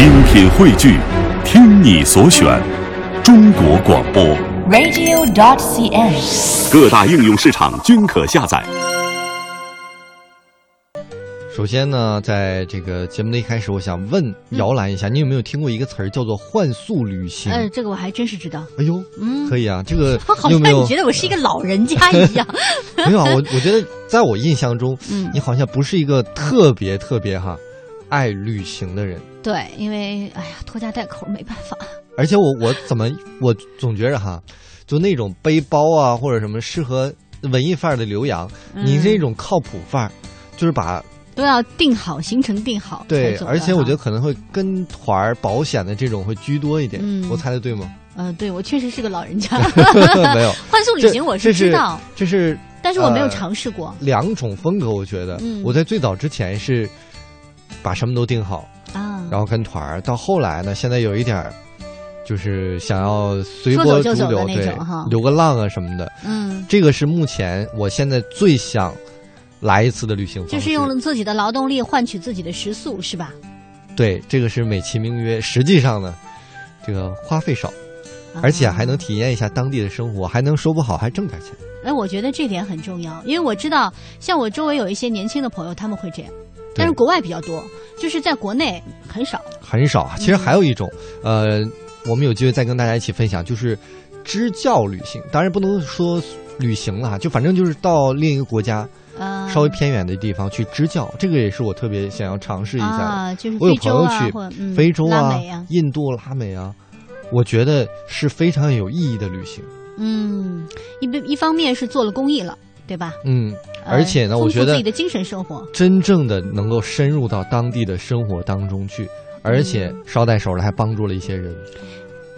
精品汇聚，听你所选，中国广播。radio.dot.cn，。各大应用市场均可下载。首先呢，在这个节目的一开始，我想问摇篮一下，你有没有听过一个词儿叫做“幻速旅行”？呃，这个我还真是知道。哎呦，嗯可以啊，这个好 你有没有像你觉得我是一个老人家一样。没有啊？我我觉得在我印象中，嗯你好像不是一个特别特别哈爱旅行的人。对，因为哎呀，拖家带口没办法。而且我我怎么我总觉着哈，就那种背包啊或者什么适合文艺范儿的刘洋，嗯你这种靠谱范儿，就是把都要定好行程，定好对而且我觉得，可能会跟团儿保险的这种会居多一点。嗯我猜的对吗？呃，对我确实是个老人家。没有，幻速旅行我是知道，，这是但是我没有呃尝试过两种风格。我觉得、嗯我在最早之前是把什么都定好，啊。然后跟团儿，到后来呢，现在有一点儿就是想要随波逐流，那对种哈，留个浪啊什么的。嗯，这个是目前我现在最想来一次的旅行方式。就是用自己的劳动力换取自己的食宿，是吧？对，这个是美其名曰，实际上呢，这个花费少，而且还能啊体验一下当地的生活，还能说不好还挣点钱。哎，我觉得这点很重要，因为我知道，像我周围有一些年轻的朋友，他们会这样，但是国外比较多，就是在国内很少。很少啊。其实还有一种，呃，我们有机会再跟大家一起分享，就是支教旅行。当然不能说旅行了，就反正就是到另一个国家呃，稍微偏远的地方去支教，这个也是我特别想要尝试一下的。啊，就是我有朋友去非洲啊印度、拉美啊，我觉得是非常有意义的旅行。嗯，一边一方面是做了公益了，对吧？嗯，呃而且呢，我觉得自己的精神生活，真正的能够深入到当地的生活当中去，而且嗯捎带手的还帮助了一些人。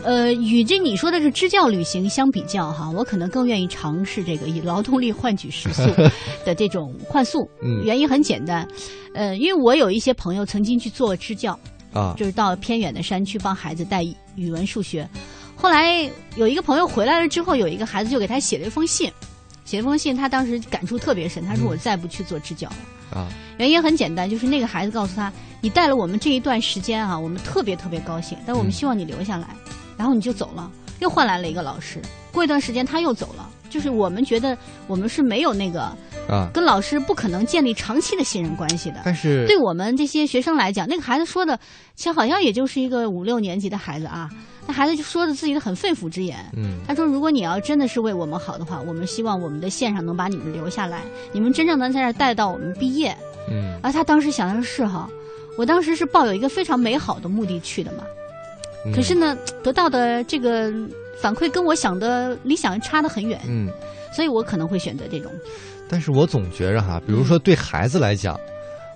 呃，与这你说的是支教旅行相比较哈，我可能更愿意尝试这个以劳动力换取食宿 的这种换宿。嗯原因很简单，呃，因为我有一些朋友曾经去做支教，啊，就是到偏远的山区帮孩子带语文、数学。后来有一个朋友回来了之后，有一个孩子就给他写了一封信，写了封信，他当时感触特别深，他说嗯我再不去做支教了。啊，原因很简单，就是那个孩子告诉他，你带了我们这一段时间啊，我们特别特别高兴，但我们嗯希望你留下来，然后你就走了，又换来了一个老师。过一段时间他又走了，就是我们觉得我们是没有那个啊，跟老师不可能建立长期的信任关系的。但是对我们这些学生来讲，那个孩子说的，其实好像也就是一个五六年级的孩子啊，那孩子就说的自己的很肺腑之言。嗯他说：“如果你要真的是为我们好的话，我们希望我们的线上能把你们留下来，你们真正能在这儿带到我们毕业。”嗯而他当时想的是哈，我当时是抱有一个非常美好的目的去的嘛，嗯，可是呢，得到的这个反馈跟我想的理想差得很远，嗯，所以我可能会选择这种。但是我总觉着哈，比如说对孩子来讲，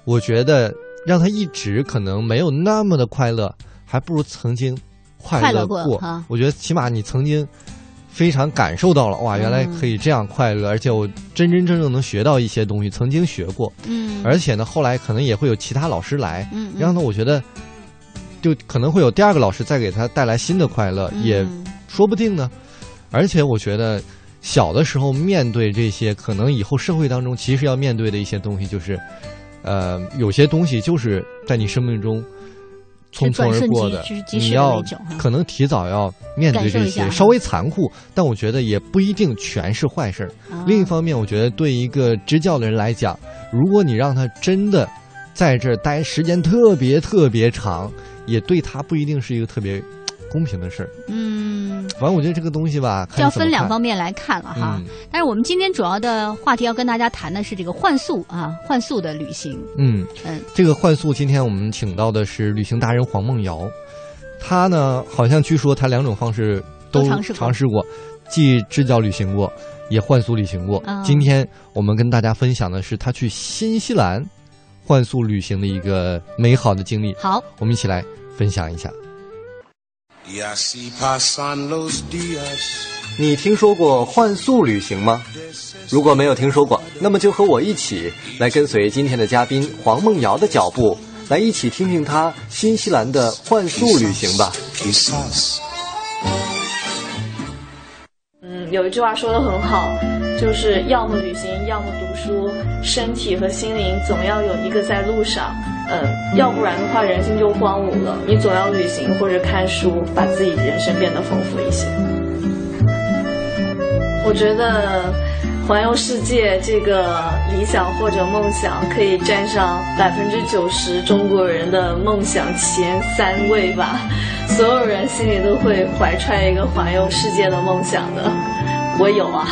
我觉得让他一直可能没有那么的快乐，还不如曾经快快乐乐过。哈。我觉得起码你曾经非常感受到了，哇，原来嗯可以这样快乐，而且我真真正正能学到一些东西，曾经学过，嗯，而且呢，后来可能也会有其他老师来，嗯，嗯。然后呢，我觉得就可能会有第二个老师再给他带来新的快乐，也嗯说不定呢。而且我觉得小的时候面对这些，可能以后社会当中其实要面对的一些东西，就是呃，有些东西就是在你生命中匆匆而过的你要可能提早要面对这些，稍微残酷，但我觉得也不一定全是坏事儿。啊另一方面，我觉得对一个支教的人来讲，如果你让他真的在这儿待时间特别特别长，也对他不一定是一个特别公平的事儿。嗯，反正我觉得这个东西吧，就要分两方面来看了哈。嗯但是我们今天主要的话题要跟大家谈的是这个换宿啊，换宿的旅行。嗯，嗯这个幻速，今天我们请到的是旅行达人黄梦瑶，他呢好像据说他两种方式都都尝试过尝试过，既支教旅行过，也幻速旅行过。啊今天我们跟大家分享的是他去新西兰幻速旅行的一个美好的经历，好，我们一起来分享一下。你听说过幻速旅行吗？如果没有听说过，那么就和我一起来跟随今天的嘉宾黄梦瑶的脚步，来一起听听她新西兰的幻速旅行吧。嗯，有一句话说的很好，就是要么旅行，要么读书，身体和心灵总要有一个在路上。呃，要不然的话人心就荒芜了。你总要旅行或者看书，把自己人生变得丰富一些。我觉得环游世界这个理想或者梦想，可以占上百分之九十中国人的梦想前三位吧。所有人心里都会怀揣一个环游世界的梦想的。我有啊。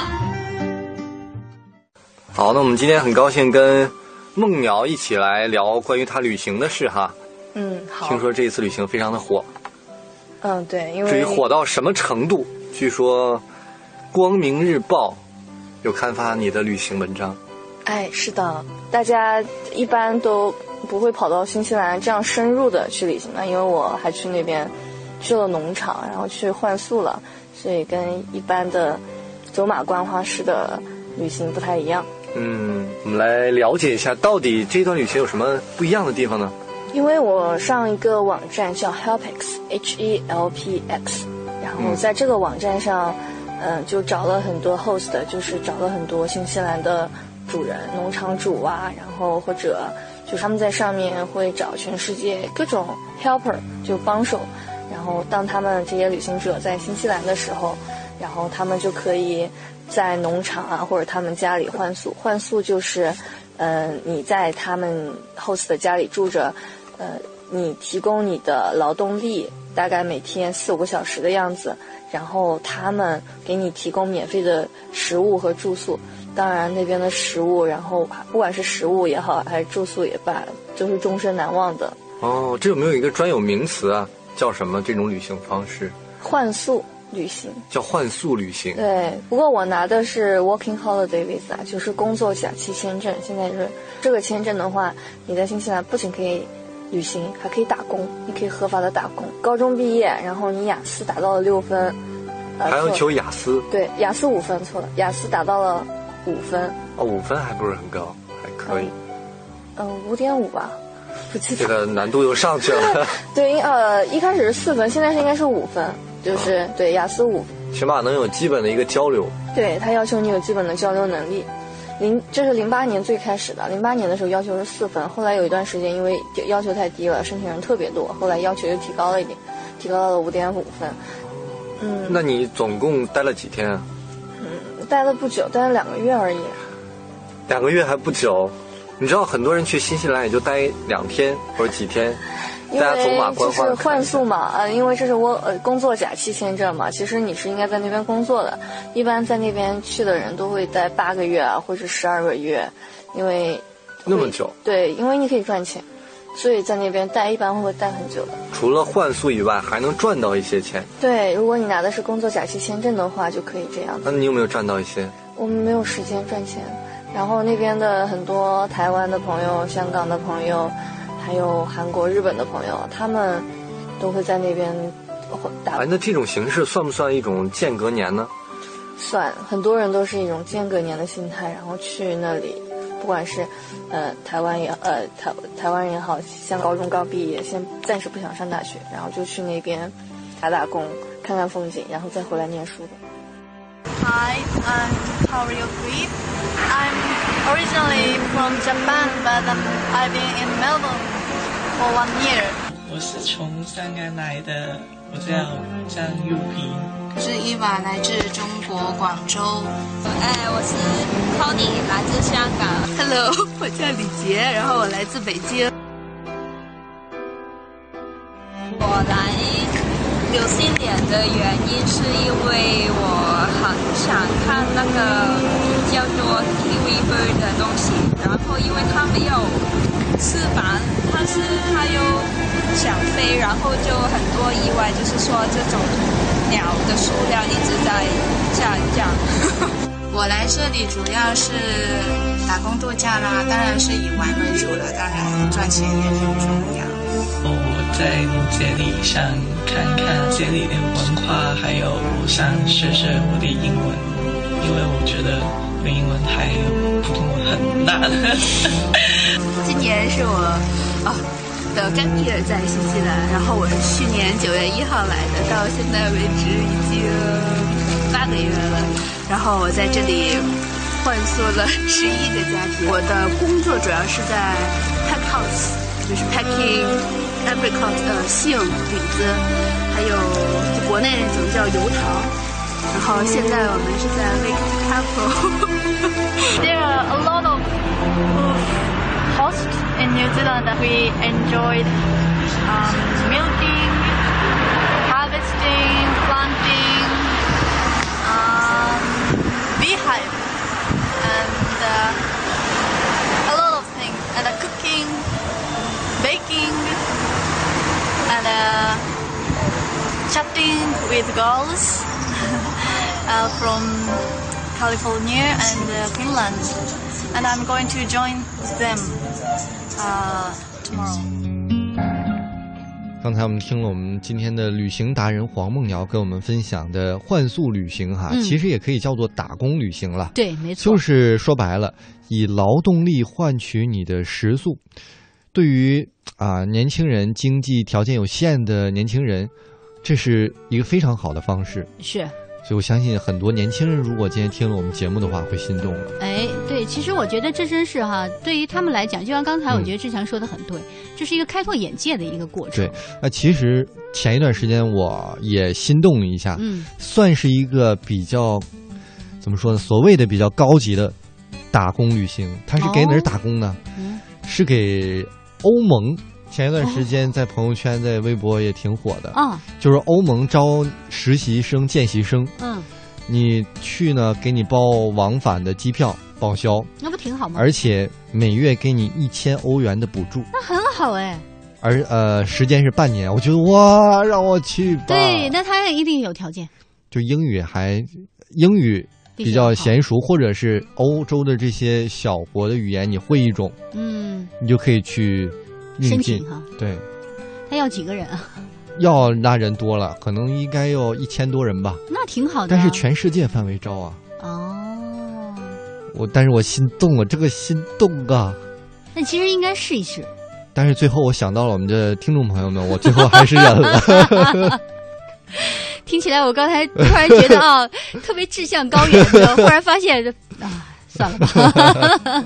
好，那我们今天很高兴跟孟苗一起来聊关于他旅行的事哈。嗯，好。听说这一次旅行非常的火，嗯，对，因为至于火到什么程度，据说《光明日报》有刊发你的旅行文章。哎，是的，大家一般都不会跑到新西兰这样深入的去旅行的，因为我还去那边去了农场，然后去换宿了，所以跟一般的走马观花式的旅行不太一样。嗯，我们来了解一下，到底这段旅行有什么不一样的地方呢？因为我上一个网站叫 Helpx，H E L P X，然后在这个网站上，嗯，就找了很多 host，就是找了很多新西兰的主人、农场主啊，然后或者就他们在上面会找全世界各种 helper，就帮手，然后当他们这些旅行者在新西兰的时候，然后他们就可以。在农场啊，或者他们家里换宿，换宿就是，呃，你在他们 host 的家里住着，呃，你提供你的劳动力，大概每天四五个小时的样子，然后他们给你提供免费的食物和住宿。当然那边的食物，然后不管是食物也好，还是住宿也罢，都是终身难忘的。哦，这有没有一个专有名词啊？叫什么这种旅行方式？换宿。旅行叫换宿旅行，对。不过我拿的是 Working Holiday Visa，就是工作假期签证。现在是这个签证的话，你在新西兰不仅可以旅行，还可以打工，你可以合法的打工。高中毕业，然后你雅思达到了六分，还要求雅思？对，雅思五分错了，雅思达到了五分。哦，五分还不是很高，还可以。嗯，五点五吧，不记得。这个难度又上去了。对，呃，一开始是四分，现在是应该是五分。就是对雅思五，起码能有基本的一个交流。对他要求你有基本的交流能力。零这是零八年最开始的，零八年的时候要求是四分，后来有一段时间因为要求太低了，申请人特别多，后来要求又提高了一点，提高到了五点五分。嗯，那你总共待了几天啊？嗯，待了不久，待了两个月而已。两个月还不久，你知道很多人去新西兰也就待两天或者几天。因为就是换宿嘛，呃，因为这是我呃工作假期签证嘛，其实你是应该在那边工作的，一般在那边去的人都会待八个月啊，或者十二个月，因为那么久，对，因为你可以赚钱，所以在那边待一般会待很久的。除了换宿以外，还能赚到一些钱。对，如果你拿的是工作假期签证的话，就可以这样。那你有没有赚到一些？我们没有时间赚钱，然后那边的很多台湾的朋友、香港的朋友。还有韩国、日本的朋友，他们都会在那边打。哎，那这种形式算不算一种间隔年呢？算，很多人都是一种间隔年的心态，然后去那里，不管是呃台湾也呃台台湾人也好，像高中刚毕业，先暂时不想上大学，然后就去那边打打工，看看风景，然后再回来念书的。Hi, I'm Hario Kui. I'm originally from Japan, but I've been in Melbourne. For one year。我是从香港来的，我叫张玉平。是伊娃，来自中国广州。哎，我是 Tony，来自香港。Hello，我叫李杰，然后我来自北京。我来纽西兰的原因是因为我很想看那个叫做 TV bird 的东西，然后因为它没有。翅膀，但是它又想飞，然后就很多意外，就是说这种鸟的数量一直在下降。我来这里主要是打工度假啦，当然是以玩为主了，当然赚钱也很重要。我在这里想看看这里的文化，还有想试试我的英文，因为我觉得我英文还普通很烂。今年是我哦的干毕业在新西兰，然后我是去年九月一号来的，到现在为止已经八个月了。然后我在这里换宿了十一个家庭。我的工作主要是在 pack house，就是 packing apricot 呃杏李子，还有国内那种叫油桃。然后现在我们是在 Lake Tekapo。 There are a lot of hosts in New Zealand that we enjoyed um, milking, harvesting, planting, um, beehive, and uh, a lot of things, and uh, cooking, baking, and uh, chatting with girls Uh, from California and uh, Finland, and I'm going to join them uh, tomorrow. 刚才我们听了我们今天的旅行达人黄梦瑶跟我们分享的换宿旅行哈，嗯其实也可以叫做打工旅行了。对，没错，就是说白了，以劳动力换取你的食宿。对于啊、年轻人经济条件有限的年轻人，这是一个非常好的方式。是。所以我相信很多年轻人如果今天听了我们节目的话，会心动了。哎，对，其实我觉得这真是哈，对于他们来讲，就像刚才我觉得志强说的很对，这是一个开拓眼界的一个过程。对，那其实前一段时间我也心动了一下，嗯，算是一个比较怎么说呢？所谓的比较高级的打工旅行，它是给哪儿打工呢？嗯是给欧盟。前一段时间在朋友圈、在微博也挺火的，啊，就是欧盟招实习生、见习生，嗯，你去呢，给你包往返的机票报销，那不挺好吗？而且每月给你一千欧元的补助，那很好哎。而呃时间是半年，我觉得哇，让我去吧。对，那他一定有条件。就英语还英语比较娴熟，或者是欧洲的这些小国的语言你会一种，嗯，你就可以去申请哈。对，他要几个人啊？要那人多了，可能应该有一千多人吧。那挺好的啊。但是全世界范围招啊！哦，我但是我心动了，这个心动啊！那其实应该试一试。但是最后我想到了我们的听众朋友们，我最后还是忍了。听起来我刚才突然觉得啊，特别志向高远的，忽然发现啊，算了吧。